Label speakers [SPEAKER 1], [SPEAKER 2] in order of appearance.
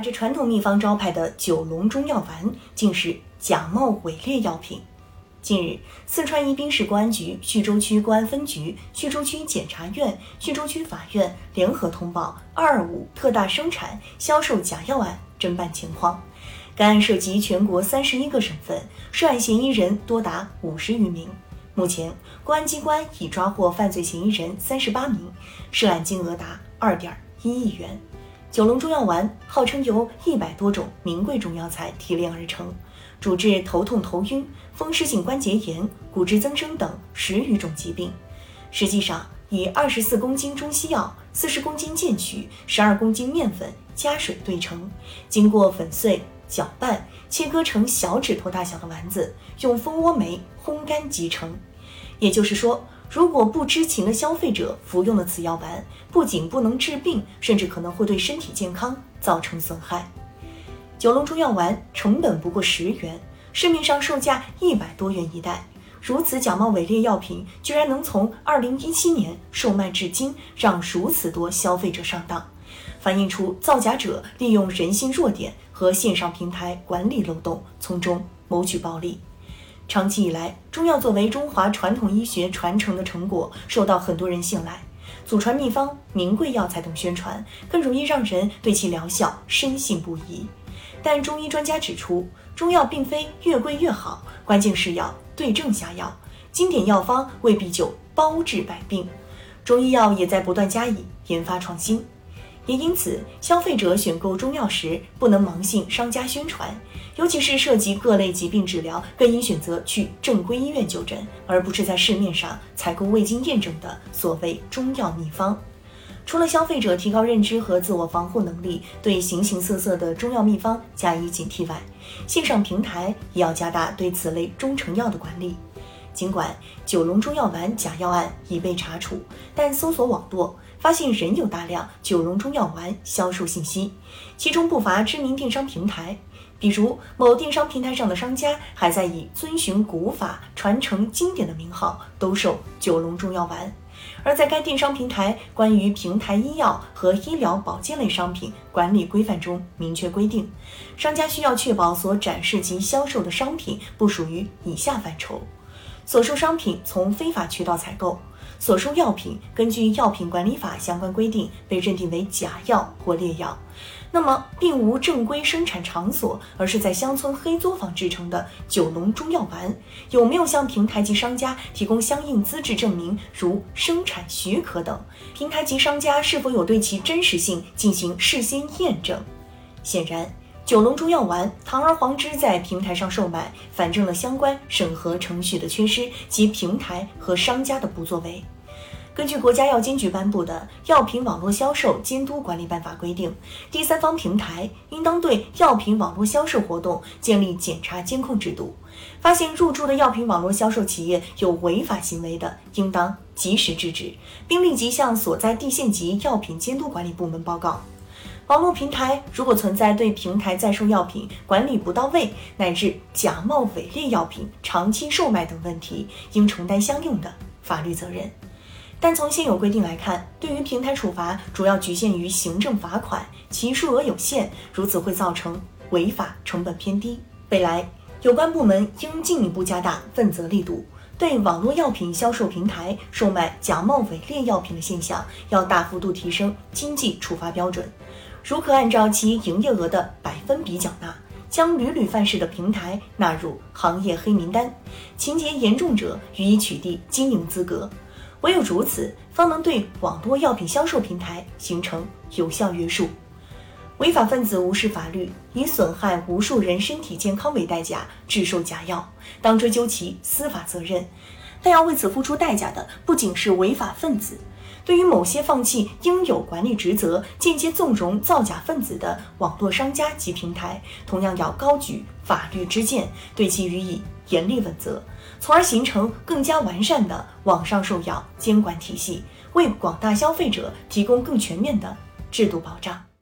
[SPEAKER 1] 打着传统秘方招牌的九龙中药丸，竟是假冒伪劣药品。近日，四川宜宾市公安局叙州区公安分局、叙州区检察院、叙州区法院联合通报“二二五”特大生产、销售假药案侦办情况。该案涉及全国三十一个省份，涉案嫌疑人多达五十余名。目前，公安机关已抓获犯罪嫌疑人三十八名，涉案金额达二点一亿元。九龙中药丸号称由一百多种名贵中药材提炼而成。主治头痛、头晕、风湿性关节炎、骨质增生等十余种疾病。实际上，以二十四公斤中西药、四十公斤健曲、十二公斤面粉加水兑成，经过粉碎、搅拌，切割成小指头大小的丸子，用蜂窝煤烘干即成。也就是说，如果不知情的消费者服用了此药丸，不仅不能治病，甚至可能会对身体健康造成损害。九龙中药丸成本不过十元，市面上售价一百多元一袋。如此假冒伪劣药品，居然能从二零一七年售卖至今，让如此多消费者上当，反映出造假者利用人性弱点和线上平台管理漏洞，从中谋取暴利。长期以来，中药作为中华传统医学传承的成果，受到很多人信赖，祖传秘方、名贵药材等宣传，更容易让人对其疗效深信不疑。但中医专家指出，中药并非越贵越好，关键是要对症下药。经典药方未必就包治百病，中医药也在不断加以研发创新。也因此，消费者选购中药时不能盲信商家宣传，尤其是涉及各类疾病治疗，更应选择去正规医院就诊，而不是在市面上采购未经验证的所谓中药秘方。除了消费者提高认知和自我防护能力，对形形色色的中药秘方加以警惕外，线上平台也要加大对此类中成药的管理。尽管九龙中药丸假药案已被查处，但搜索网络发现仍有大量九龙中药丸销售信息，其中不乏知名电商平台，比如某电商平台上的商家还在以遵循古法、传承经典的名号兜售九龙中药丸。而在该电商平台关于平台医药和医疗保健类商品管理规范中明确规定，商家需要确保所展示及销售的商品不属于以下范畴：所售商品从非法渠道采购，所售药品根据药品管理法相关规定被认定为假药或劣药。那么，并无正规生产场所，而是在乡村黑作坊制成的九龙中药丸，有没有向平台及商家提供相应资质证明，如生产许可等？平台及商家是否有对其真实性进行事先验证？显然，九龙中药丸堂而皇之在平台上售卖，反证了相关审核程序的缺失及平台和商家的不作为。根据国家药监局颁布的《药品网络销售监督管理办法》规定，第三方平台应当对药品网络销售活动建立检查监控制度，发现入驻的药品网络销售企业有违法行为的，应当及时制止，并立即向所在地县级药品监督管理部门报告。网络平台如果存在对平台在售药品管理不到位，乃至假冒伪劣药品长期售卖等问题，应承担相应的法律责任。但从现有规定来看，对于平台处罚主要局限于行政罚款，其数额有限，如此会造成违法成本偏低。未来有关部门应进一步加大问责力度，对网络药品销售平台售卖假冒伪劣药品的现象，要大幅度提升经济处罚标准，如可按照其营业额的百分比缴纳，将屡屡犯事的平台纳入行业黑名单，情节严重者予以取缔经营资格。唯有如此，方能对网络药品销售平台形成有效约束。违法分子无视法律，以损害无数人身体健康为代价制售假药，当追究其司法责任。但要为此付出代价的，不仅是违法分子。对于某些放弃应有管理职责、间接纵容造假分子的网络商家及平台，同样要高举法律之剑，对其予以严厉问责，从而形成更加完善的网上售药监管体系，为广大消费者提供更全面的制度保障。